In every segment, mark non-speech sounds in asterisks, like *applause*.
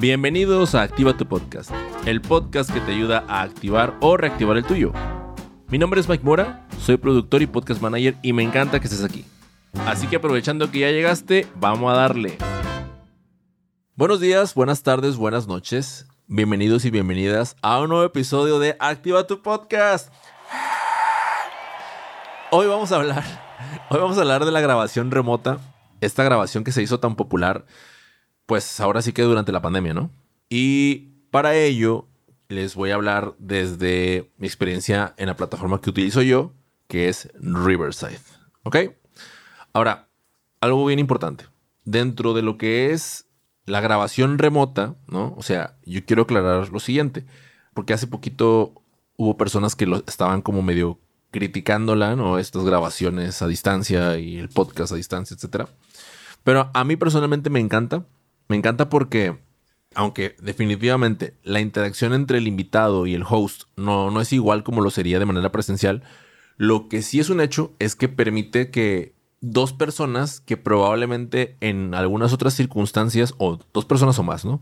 Bienvenidos a Activa tu Podcast, el podcast que te ayuda a activar o reactivar el tuyo. Mi nombre es Mike Mora, soy productor y podcast manager y me encanta que estés aquí. Así que aprovechando que ya llegaste, vamos a darle. Buenos días, buenas tardes, buenas noches. Bienvenidos y bienvenidas a un nuevo episodio de Activa tu Podcast. Hoy vamos a hablar, hoy vamos a hablar de la grabación remota, esta grabación que se hizo tan popular, pues ahora sí que durante la pandemia, ¿no? Y para ello les voy a hablar desde mi experiencia en la plataforma que utilizo yo, que es Riverside, ¿ok? Ahora, algo bien importante, dentro de lo que es la grabación remota, ¿no? O sea, yo quiero aclarar lo siguiente, porque hace poquito hubo personas que lo estaban como medio criticándola, ¿no? Estas grabaciones a distancia y el podcast a distancia, etcétera. Pero a mí personalmente me encanta. Me encanta porque, aunque definitivamente la interacción entre el invitado y el host no, no es igual como lo sería de manera presencial, lo que sí es un hecho es que permite que dos personas que probablemente en algunas otras circunstancias, o dos personas o más, ¿no?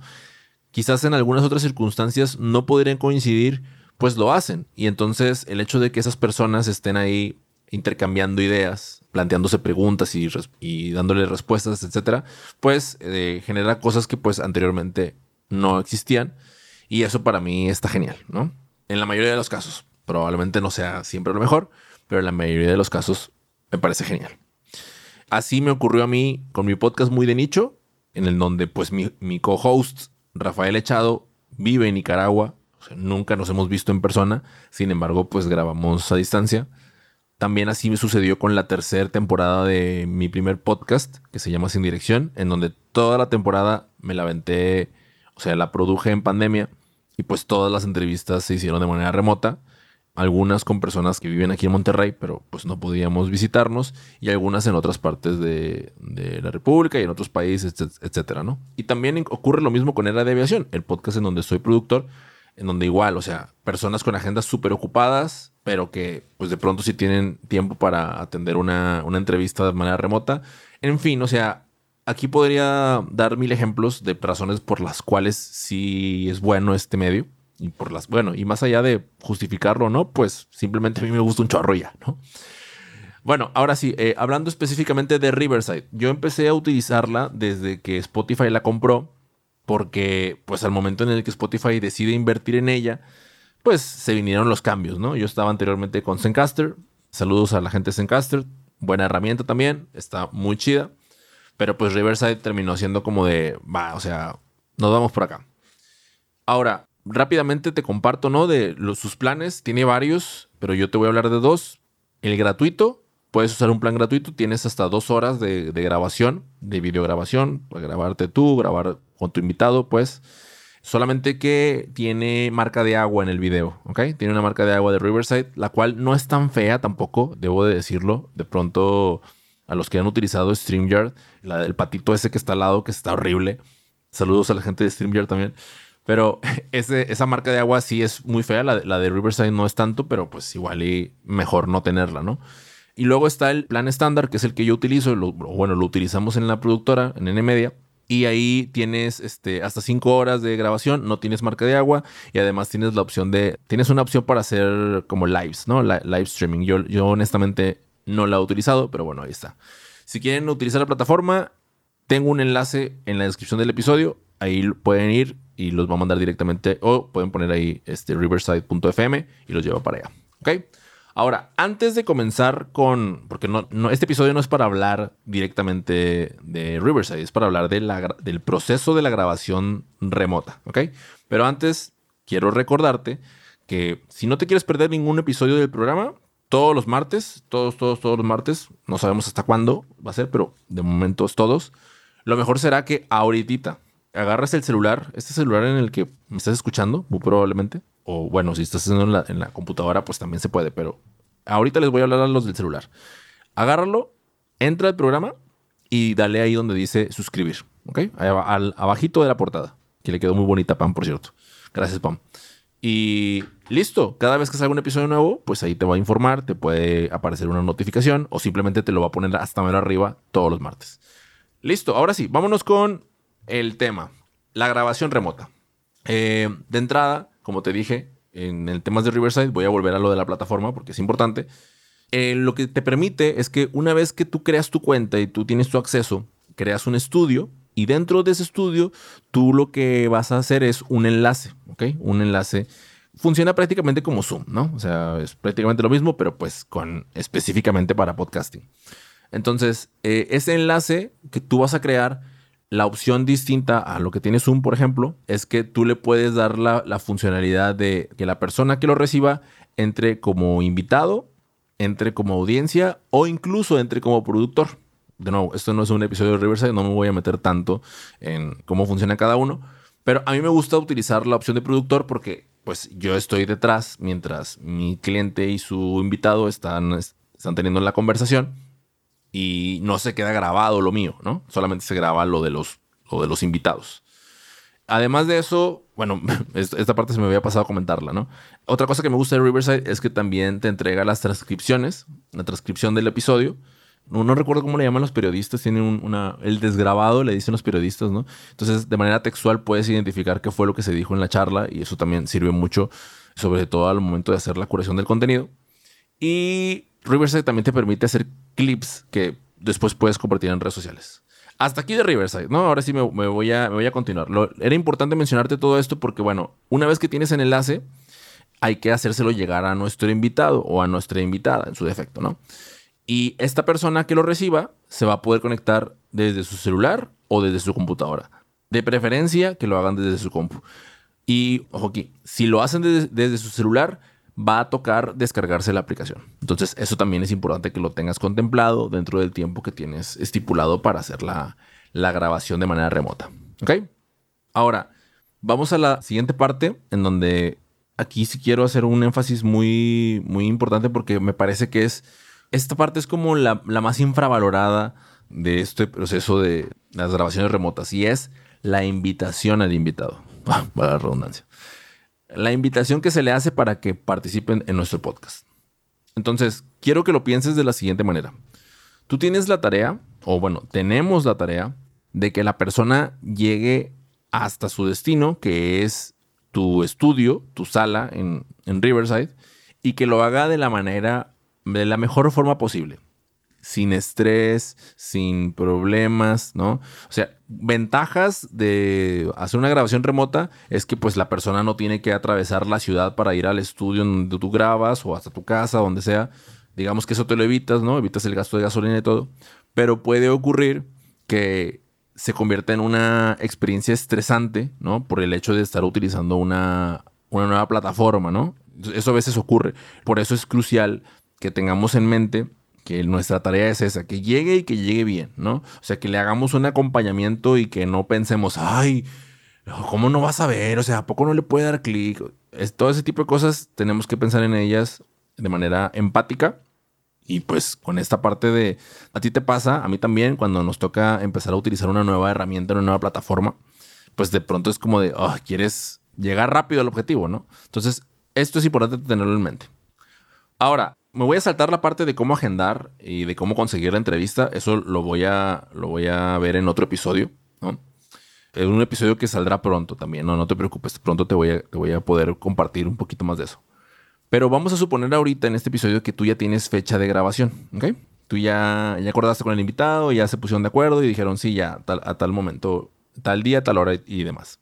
Quizás en algunas otras circunstancias no podrían coincidir pues lo hacen. Y entonces el hecho de que esas personas estén ahí intercambiando ideas, planteándose preguntas y, dándole respuestas, etcétera, pues eh, genera cosas que pues anteriormente no existían. Y eso para mí está genial, ¿no? En la mayoría de los casos. Probablemente no sea siempre lo mejor, pero en la mayoría de los casos me parece genial. Así me ocurrió a mí con mi podcast muy de nicho, en el donde pues mi, mi co-host Rafael Echado vive en Nicaragua nunca nos hemos visto en persona, sin embargo, pues grabamos a distancia. También así me sucedió con la tercera temporada de mi primer podcast, que se llama Sin Dirección, en donde toda la temporada me la aventé, o sea, la produje en pandemia y pues todas las entrevistas se hicieron de manera remota. Algunas con personas que viven aquí en Monterrey, pero pues no podíamos visitarnos, y algunas en otras partes de, de la República y en otros países, etcétera, ¿no? Y también ocurre lo mismo con Era de Aviación, el podcast en donde soy productor, en donde igual, o sea, personas con agendas súper ocupadas, pero que pues de pronto sí tienen tiempo para atender una, entrevista de manera remota. En fin, o sea, aquí podría dar mil ejemplos de razones por las cuales sí es bueno este medio. Y por las, bueno, y más allá de justificarlo o no, pues simplemente a mí me gusta un chorro ya, ¿no? Bueno, ahora sí, eh, hablando específicamente de Riverside, yo empecé a utilizarla desde que Spotify la compró porque pues al momento en el que Spotify decide invertir en ella, pues se vinieron los cambios, ¿no? Yo estaba anteriormente con Zencaster, saludos a la gente de Zencaster, buena herramienta también, está muy chida, pero pues Riverside terminó siendo como de, va, o sea, nos vamos por acá. Ahora, rápidamente te comparto, ¿no? De los, sus planes, tiene varios, pero yo te voy a hablar de dos. El gratuito, puedes usar un plan gratuito, tienes hasta dos horas de, de grabación, de videograbación, para grabarte tú, grabar con tu invitado, pues. Solamente que tiene marca de agua en el video, ¿ok? Tiene una marca de agua de Riverside, la cual no es tan fea tampoco, debo de decirlo. De pronto, a los que han utilizado StreamYard, la del patito ese que está al lado, que está horrible. Saludos a la gente de StreamYard también. Pero *laughs* esa marca de agua sí es muy fea, la, de Riverside no es tanto, pero pues igual y mejor no tenerla, ¿no? Y luego está el plan estándar, que es el que yo utilizo, bueno, lo utilizamos en la productora, en NMedia y ahí tienes este, hasta 5 horas de grabación, no tienes marca de agua y además tienes la opción de, tienes una opción para hacer como lives, ¿no? live streaming. Yo, yo honestamente no la he utilizado, pero bueno, ahí está. Si quieren utilizar la plataforma, tengo un enlace en la descripción del episodio. Ahí pueden ir y los va a mandar directamente o pueden poner ahí este riverside.fm y los lleva para allá. ¿Ok? Ahora, antes de comenzar con, porque no, este episodio no es para hablar directamente de Riverside, es para hablar del proceso de la grabación remota, ¿ok? Pero antes, quiero recordarte que si no te quieres perder ningún episodio del programa, todos los martes, todos, todos, todos los martes, no sabemos hasta cuándo va a ser, pero de momento es todos, lo mejor será que ahorita agarres el celular, este celular en el que me estás escuchando, probablemente, o bueno, si estás haciendo en la, computadora, pues también se puede, pero ahorita les voy a hablar a los del celular. Agárralo, entra al programa y dale ahí donde dice suscribir, ¿ok? al, abajito de la portada, que le quedó muy bonita Pam, por cierto. Gracias, Pam. Y listo, cada vez que salga un episodio nuevo, pues ahí te va a informar, te puede aparecer una notificación o simplemente te lo va a poner hasta menos arriba todos los martes. Listo, ahora sí, vámonos con el tema. la grabación remota. Eh, de entrada, como te dije, en el tema de Riverside, voy a volver a lo de la plataforma porque es importante. Eh, lo que te permite es que una vez que tú creas tu cuenta y tú tienes tu acceso, creas un estudio y dentro de ese estudio tú lo que vas a hacer es un enlace, ¿ok? Un enlace. Funciona prácticamente como Zoom, ¿no? O sea, es prácticamente lo mismo, pero pues con específicamente para podcasting. Entonces, eh, ese enlace que tú vas a crear, la opción distinta a lo que tiene Zoom, por ejemplo, es que tú le puedes dar la, la funcionalidad de que la persona que lo reciba entre como invitado entre como audiencia o incluso entre como productor. De nuevo, esto no es un episodio de Riverside, no me voy a meter tanto en cómo funciona cada uno, pero a mí me gusta utilizar la opción de productor porque pues yo estoy detrás mientras mi cliente y su invitado están, están teniendo la conversación y no se queda grabado lo mío, ¿no? Solamente se graba lo de los, lo de los invitados. Además de eso, bueno, *laughs* esta parte se me había pasado a comentarla, ¿no? Otra cosa que me gusta de Riverside es que también te entrega las transcripciones, la transcripción del episodio. No, recuerdo cómo le llaman los periodistas, tienen una, el desgrabado, le dicen los periodistas, ¿no? Entonces, de manera textual puedes identificar qué fue lo que se dijo en la charla y eso también sirve mucho, sobre todo al momento de hacer la curación del contenido. Y Riverside también te permite hacer clips que después puedes compartir en redes sociales. Hasta aquí de Riverside, ¿no? Ahora sí me, voy, a, me voy a continuar. era importante mencionarte todo esto porque, bueno, una vez que tienes el enlace, hay que hacérselo llegar a nuestro invitado o a nuestra invitada, en su defecto, ¿no? Y esta persona que lo reciba se va a poder conectar desde su celular o desde su computadora. De preferencia que lo hagan desde su compu. Y, ojo aquí, si lo hacen desde, desde su celular, va a tocar descargarse la aplicación. Entonces, eso también es importante que lo tengas contemplado dentro del tiempo que tienes estipulado para hacer la, grabación de manera remota. ¿Ok? Ahora, vamos a la siguiente parte en donde aquí sí quiero hacer un énfasis muy, muy importante porque me parece que es, esta parte es como la, la más infravalorada de este proceso de las grabaciones remotas y es la invitación al invitado. *laughs* para la redundancia la invitación que se le hace para que participen en nuestro podcast. Entonces, quiero que lo pienses de la siguiente manera. Tú tienes la tarea, o bueno, tenemos la tarea de que la persona llegue hasta su destino, que es tu estudio, tu sala en, Riverside, y que lo haga de la manera, de la mejor forma posible sin estrés, sin problemas, ¿no? O sea, ventajas de hacer una grabación remota es que pues la persona no tiene que atravesar la ciudad para ir al estudio donde tú grabas o hasta tu casa, donde sea. Digamos que eso te lo evitas, ¿no? Evitas el gasto de gasolina y todo. Pero puede ocurrir que se convierta en una experiencia estresante, ¿no? Por el hecho de estar utilizando una, una nueva plataforma, ¿no? Eso a veces ocurre. Por eso es crucial que tengamos en mente que nuestra tarea es esa, que llegue y que llegue bien, ¿no? O sea, que le hagamos un acompañamiento y que no pensemos, ay, ¿cómo no vas a ver? O sea, ¿a poco no le puede dar clic? Todo ese tipo de cosas tenemos que pensar en ellas de manera empática. Y pues con esta parte de, a ti te pasa, a mí también, cuando nos toca empezar a utilizar una nueva herramienta, una nueva plataforma, pues de pronto es como de, oh, quieres llegar rápido al objetivo, ¿no? Entonces, esto es importante tenerlo en mente. Ahora, me voy a saltar la parte de cómo agendar y de cómo conseguir la entrevista. Eso lo voy a, lo voy a ver en otro episodio, ¿no? En un episodio que saldrá pronto también, no, no te preocupes, pronto te voy, a, te voy a poder compartir un poquito más de eso. Pero vamos a suponer ahorita en este episodio que tú ya tienes fecha de grabación, ¿ok? Tú ya, ya acordaste con el invitado, ya se pusieron de acuerdo y dijeron, sí, ya, a tal momento, tal día, tal hora y demás.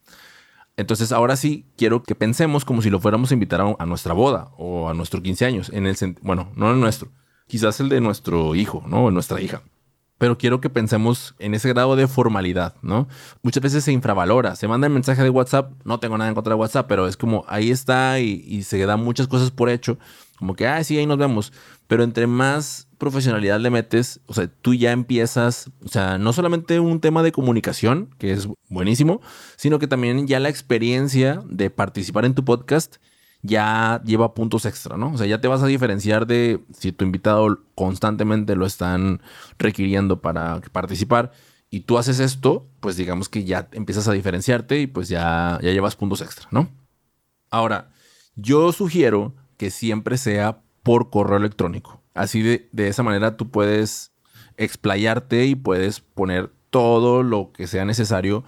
Entonces ahora sí quiero que pensemos como si lo fuéramos a invitar a, nuestra boda o a nuestro 15 años. En el bueno, no el nuestro, quizás el de nuestro hijo, ¿no? O nuestra hija. Pero quiero que pensemos en ese grado de formalidad, ¿no? Muchas veces se infravalora. Se manda el mensaje de WhatsApp. No tengo nada en contra de WhatsApp, pero es como ahí está y, y se dan muchas cosas por hecho. Como que, ah, sí, ahí nos vemos. Pero entre más profesionalidad le metes, o sea, tú ya empiezas, o sea, no solamente un tema de comunicación, que es buenísimo, sino que también ya la experiencia de participar en tu podcast ya lleva puntos extra, ¿no? O sea, ya te vas a diferenciar de si tu invitado constantemente lo están requiriendo para participar y tú haces esto, pues digamos que ya empiezas a diferenciarte y pues ya, ya llevas puntos extra, ¿no? Ahora, yo sugiero que siempre sea por correo electrónico. Así de, esa manera tú puedes explayarte y puedes poner todo lo que sea necesario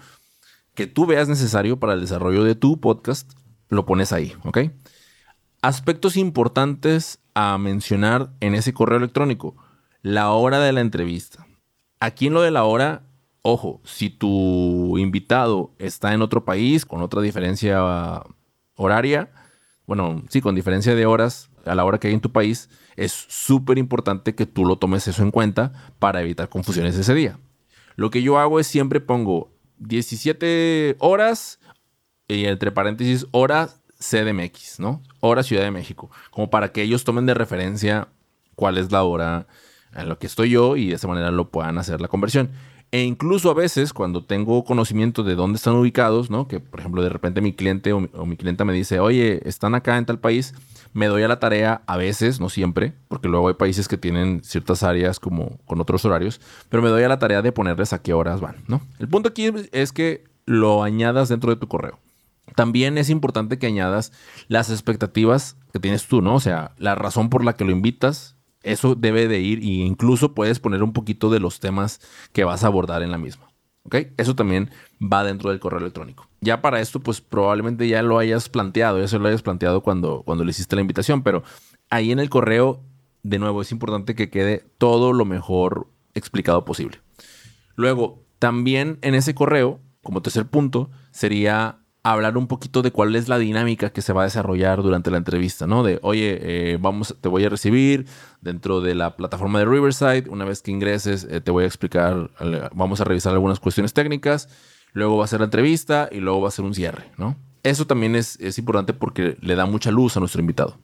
que tú veas necesario para el desarrollo de tu podcast, lo pones ahí, ¿ok? Aspectos importantes a mencionar en ese correo electrónico. La hora de la entrevista. Aquí en lo de la hora, ojo, si tu invitado está en otro país con otra diferencia horaria, bueno, sí, con diferencia de horas a la hora que hay en tu país, es súper importante que tú lo tomes eso en cuenta para evitar confusiones ese día. Lo que yo hago es siempre pongo 17 horas y entre paréntesis horas CDMX, ¿no? Hora Ciudad de México, como para que ellos tomen de referencia cuál es la hora en lo que estoy yo y de esa manera lo puedan hacer la conversión. E incluso a veces cuando tengo conocimiento de dónde están ubicados, ¿no? Que por ejemplo de repente mi cliente o mi, clienta me dice, oye, están acá en tal país, me doy a la tarea a veces, no siempre, porque luego hay países que tienen ciertas áreas como con otros horarios, pero me doy a la tarea de ponerles a qué horas van, ¿no? El punto aquí es que lo añadas dentro de tu correo. También es importante que añadas las expectativas que tienes tú, ¿no? O sea, la razón por la que lo invitas, eso debe de ir e incluso puedes poner un poquito de los temas que vas a abordar en la misma. ¿Ok? Eso también va dentro del correo electrónico. Ya para esto, pues probablemente ya lo hayas planteado, ya se lo hayas planteado cuando, cuando le hiciste la invitación, pero ahí en el correo, de nuevo, es importante que quede todo lo mejor explicado posible. Luego, también en ese correo, como tercer punto, sería hablar un poquito de cuál es la dinámica que se va a desarrollar durante la entrevista, ¿no? De, oye, eh, vamos, te voy a recibir dentro de la plataforma de Riverside. Una vez que ingreses, eh, te voy a explicar, vamos a revisar algunas cuestiones técnicas. Luego va a ser la entrevista y luego va a ser un cierre, ¿no? Eso también es, es importante porque le da mucha luz a nuestro invitado.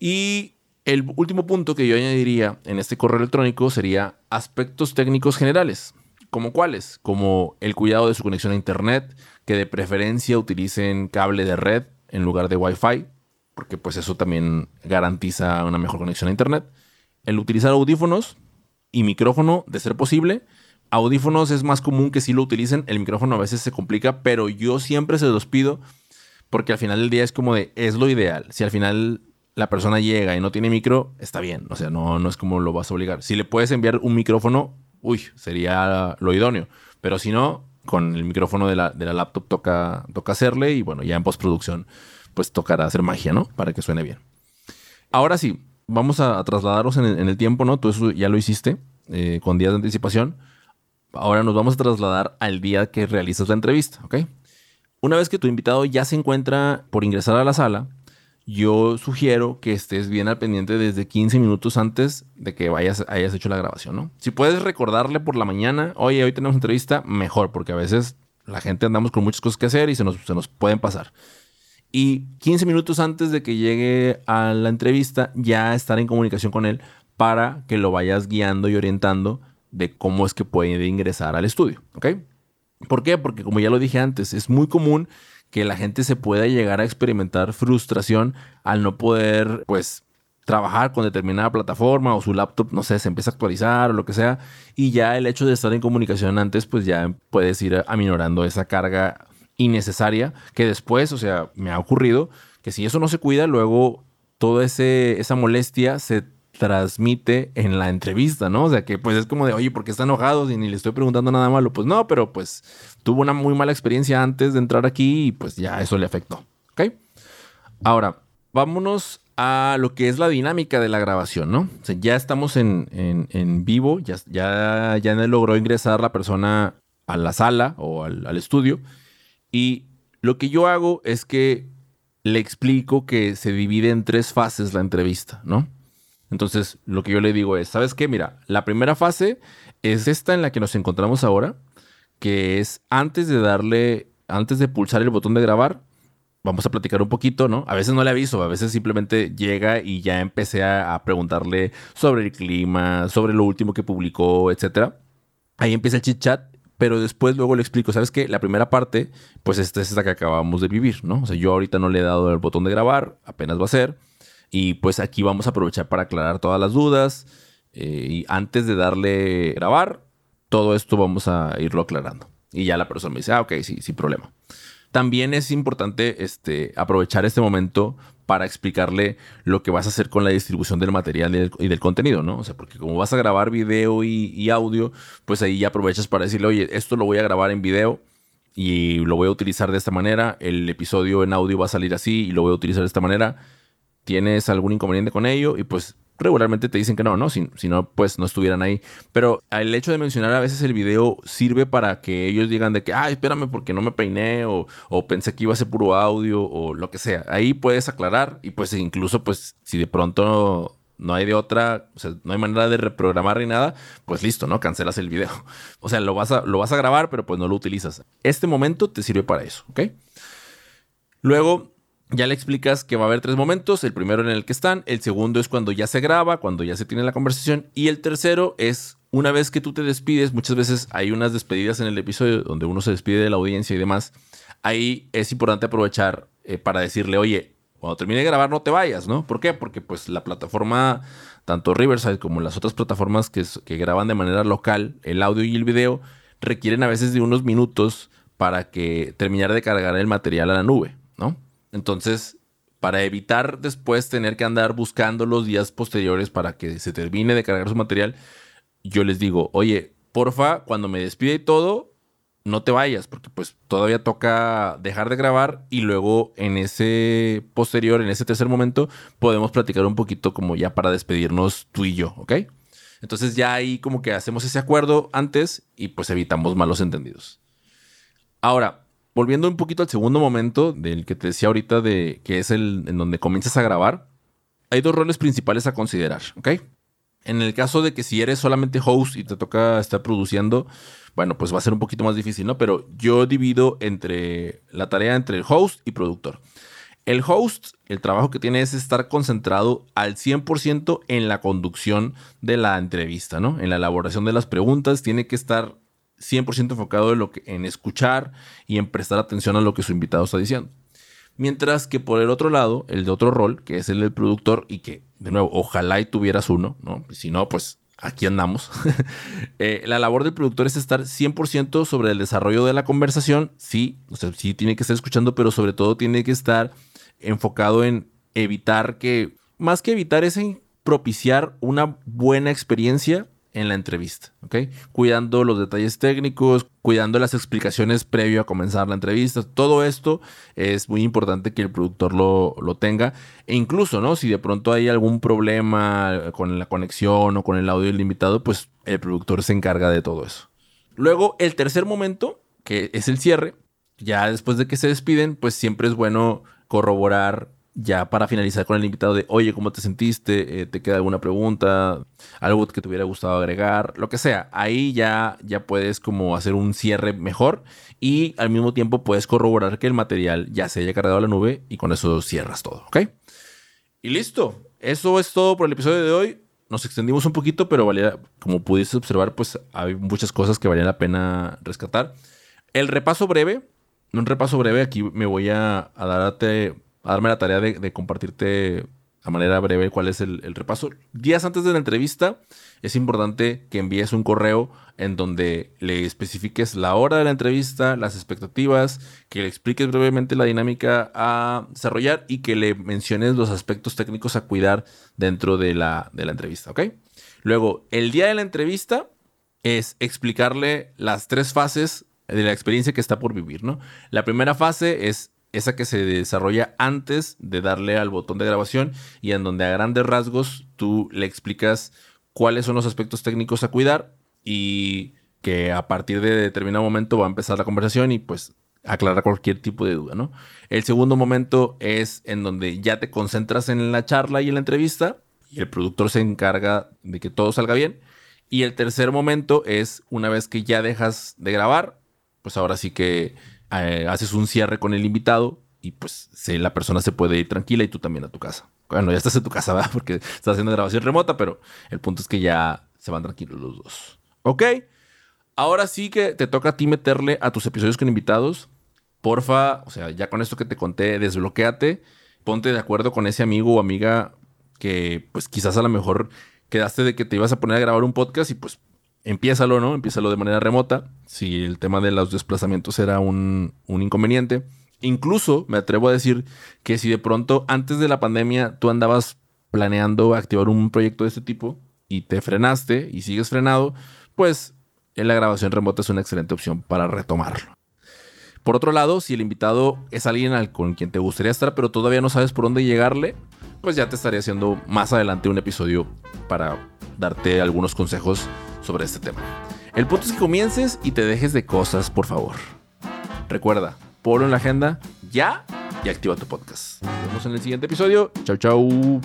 Y el último punto que yo añadiría en este correo electrónico sería aspectos técnicos generales. ¿Como cuáles? Como el cuidado de su conexión a Internet, que de preferencia utilicen cable de red en lugar de Wi-Fi, porque pues eso también garantiza una mejor conexión a Internet. El utilizar audífonos y micrófono, de ser posible. Audífonos es más común que sí lo utilicen, el micrófono a veces se complica, pero yo siempre se los pido porque al final del día es como de, es lo ideal. Si al final la persona llega y no tiene micro, está bien. O sea, no, no es como lo vas a obligar. Si le puedes enviar un micrófono, uy, sería lo idóneo. Pero si no, con el micrófono de la, de la laptop toca, toca hacerle y bueno, ya en postproducción pues tocará hacer magia, ¿no? Para que suene bien. Ahora sí, vamos a, trasladarnos en el, tiempo, ¿no? Tú eso ya lo hiciste eh, con días de anticipación. Ahora nos vamos a trasladar al día que realizas la entrevista, ¿ok? Una vez que tu invitado ya se encuentra por ingresar a la sala, yo sugiero que estés bien al pendiente desde 15 minutos antes de que vayas, hayas hecho la grabación, ¿no? Si puedes recordarle por la mañana, oye, hoy tenemos entrevista, mejor, porque a veces la gente andamos con muchas cosas que hacer y se nos, se nos pueden pasar. Y 15 minutos antes de que llegue a la entrevista, ya estar en comunicación con él para que lo vayas guiando y orientando de cómo es que puede ingresar al estudio, ¿ok? ¿Por qué? Porque como ya lo dije antes, es muy común que la gente se pueda llegar a experimentar frustración al no poder, pues, trabajar con determinada plataforma o su laptop, no sé, se empieza a actualizar o lo que sea, y ya el hecho de estar en comunicación antes, pues ya puedes ir aminorando esa carga innecesaria que después, o sea, me ha ocurrido que si eso no se cuida, luego toda esa molestia se transmite en la entrevista, ¿no? O sea, que pues es como de, oye, ¿por qué está enojado? Y ni le estoy preguntando nada malo. Pues no, pero pues tuvo una muy mala experiencia antes de entrar aquí y pues ya eso le afectó, ¿ok? Ahora, vámonos a lo que es la dinámica de la grabación, ¿no? O sea, ya estamos en, en, vivo, ya, ya, ya logró ingresar la persona a la sala o al, al estudio y lo que yo hago es que le explico que se divide en tres fases la entrevista, ¿no? Entonces, lo que yo le digo es, ¿sabes qué? Mira, la primera fase es esta en la que nos encontramos ahora, que es antes de darle, antes de pulsar el botón de grabar, vamos a platicar un poquito, ¿no? A veces no le aviso, a veces simplemente llega y ya empecé a, preguntarle sobre el clima, sobre lo último que publicó, etc. Ahí empieza el chit chat, pero después luego le explico, ¿sabes qué? La primera parte, pues esta es esta que acabamos de vivir, ¿no? O sea, yo ahorita no le he dado el botón de grabar, apenas va a ser. Y pues aquí vamos a aprovechar para aclarar todas las dudas. Eh, y antes de darle grabar, todo esto vamos a irlo aclarando. Y ya la persona me dice, ah, ok, sí, sin problema. También es importante este, aprovechar este momento para explicarle lo que vas a hacer con la distribución del material y del, contenido, ¿no? O sea, porque como vas a grabar video y, y, audio, pues ahí ya aprovechas para decirle, oye, esto lo voy a grabar en video y lo voy a utilizar de esta manera, el episodio en audio va a salir así y lo voy a utilizar de esta manera, ¿tienes algún inconveniente con ello? Y pues regularmente te dicen que no, ¿no? Si, no, pues no estuvieran ahí. Pero el hecho de mencionar a veces el video sirve para que ellos digan de que, ay, espérame porque no me peiné o, o, pensé que iba a ser puro audio o lo que sea. Ahí puedes aclarar y pues incluso pues si de pronto no hay de otra, o sea, no hay manera de reprogramar ni nada, pues listo, ¿no? Cancelas el video. *laughs* O sea, lo vas a, lo vas a grabar, pero pues no lo utilizas. Este momento te sirve para eso, ¿ok? Luego, ya le explicas que va a haber tres momentos. El primero en el que están, el segundo es cuando ya se graba, cuando ya se tiene la conversación, y el tercero es una vez que tú te despides, muchas veces hay unas despedidas en el episodio donde uno se despide de la audiencia y demás. Ahí es importante aprovechar eh, para decirle, oye, cuando termine de grabar no te vayas, ¿no? ¿Por qué? Porque pues la plataforma, tanto Riverside como las otras plataformas que, que graban de manera local el audio y el video, requieren a veces de unos minutos para que terminar de cargar el material a la nube, ¿no? Entonces, para evitar después tener que andar buscando los días posteriores para que se termine de cargar su material, yo les digo, oye, porfa, cuando me despide y todo, no te vayas, porque pues todavía toca dejar de grabar y luego en ese posterior, en ese tercer momento, podemos platicar un poquito como ya para despedirnos tú y yo, ¿ok? Entonces ya ahí como que hacemos ese acuerdo antes y pues evitamos malos entendidos. Ahora, volviendo un poquito al segundo momento del que te decía ahorita de que es el en donde comienzas a grabar, hay dos roles principales a considerar, ¿ok? En el caso de que si eres solamente host y te toca estar produciendo, bueno, pues va a ser un poquito más difícil, ¿no? Pero yo divido entre la tarea entre el host y productor. El host, el trabajo que tiene es estar concentrado al 100% en la conducción de la entrevista, ¿no? En la elaboración de las preguntas, tiene que estar 100% enfocado en, escuchar y en prestar atención a lo que su invitado está diciendo. Mientras que por el otro lado, el de otro rol, que es el del productor y que, de nuevo, ojalá y tuvieras uno, ¿no? Si no, pues aquí andamos. *laughs* Eh, la labor del productor es estar 100% sobre el desarrollo de la conversación. Sí, sí tiene que estar escuchando, pero sobre todo tiene que estar enfocado en evitar que, más que evitar, es en propiciar una buena experiencia en la entrevista, ¿ok? Cuidando los detalles técnicos, cuidando las explicaciones previo a comenzar la entrevista. Todo esto es muy importante que el productor lo, lo, tenga. E incluso, ¿no? Si de pronto hay algún problema con la conexión o con el audio del invitado, pues el productor se encarga de todo eso. Luego, el tercer momento, que es el cierre, ya después de que se despiden, pues siempre es bueno corroborar ya para finalizar con el invitado de, oye, ¿cómo te sentiste? Eh, ¿Te queda alguna pregunta? ¿Algo que te hubiera gustado agregar? Lo que sea. Ahí ya, ya puedes como hacer un cierre mejor y al mismo tiempo puedes corroborar que el material ya se haya cargado a la nube y con eso cierras todo, ¿ok? Y listo. Eso es todo por el episodio de hoy. Nos extendimos un poquito, pero valía, como pudiste observar, pues hay muchas cosas que valía la pena rescatar. El repaso breve, un repaso breve, aquí me voy a, a darte a darme la tarea de, compartirte a manera breve cuál es el, repaso. Días antes de la entrevista es importante que envíes un correo en donde le especifiques la hora de la entrevista, las expectativas, que le expliques brevemente la dinámica a desarrollar y que le menciones los aspectos técnicos a cuidar dentro de la, de la entrevista, ¿ok? Luego, el día de la entrevista es explicarle las tres fases de la experiencia que está por vivir, ¿no? La primera fase es esa que se desarrolla antes de darle al botón de grabación y en donde a grandes rasgos tú le explicas cuáles son los aspectos técnicos a cuidar y que a partir de determinado momento va a empezar la conversación y pues aclarar cualquier tipo de duda, ¿no? El segundo momento es en donde ya te concentras en la charla y en la entrevista y el productor se encarga de que todo salga bien. Y el tercer momento es una vez que ya dejas de grabar, pues ahora sí que eh, haces un cierre con el invitado y pues la persona se puede ir tranquila y tú también a tu casa. Bueno, ya estás en tu casa, ¿verdad? *laughs* Porque estás haciendo grabación remota, pero el punto es que ya se van tranquilos los dos. ¿Ok? Ahora sí que te toca a ti meterle a tus episodios con invitados. Porfa, o sea, ya con esto que te conté, desbloquéate. Ponte de acuerdo con ese amigo o amiga que pues quizás a lo mejor quedaste de que te ibas a poner a grabar un podcast y pues empiézalo, ¿no? Empiézalo de manera remota, si el tema de los desplazamientos era un, inconveniente. Incluso me atrevo a decir que si de pronto antes de la pandemia tú andabas planeando activar un proyecto de este tipo y te frenaste y sigues frenado, pues la grabación remota es una excelente opción para retomarlo. Por otro lado, si el invitado es alguien al, con quien te gustaría estar, pero todavía no sabes por dónde llegarle, pues ya te estaré haciendo más adelante un episodio para darte algunos consejos sobre este tema. El punto es que comiences y te dejes de cosas, por favor. Recuerda, ponlo en la agenda ya y activa tu podcast. Nos vemos en el siguiente episodio. Chau, chau.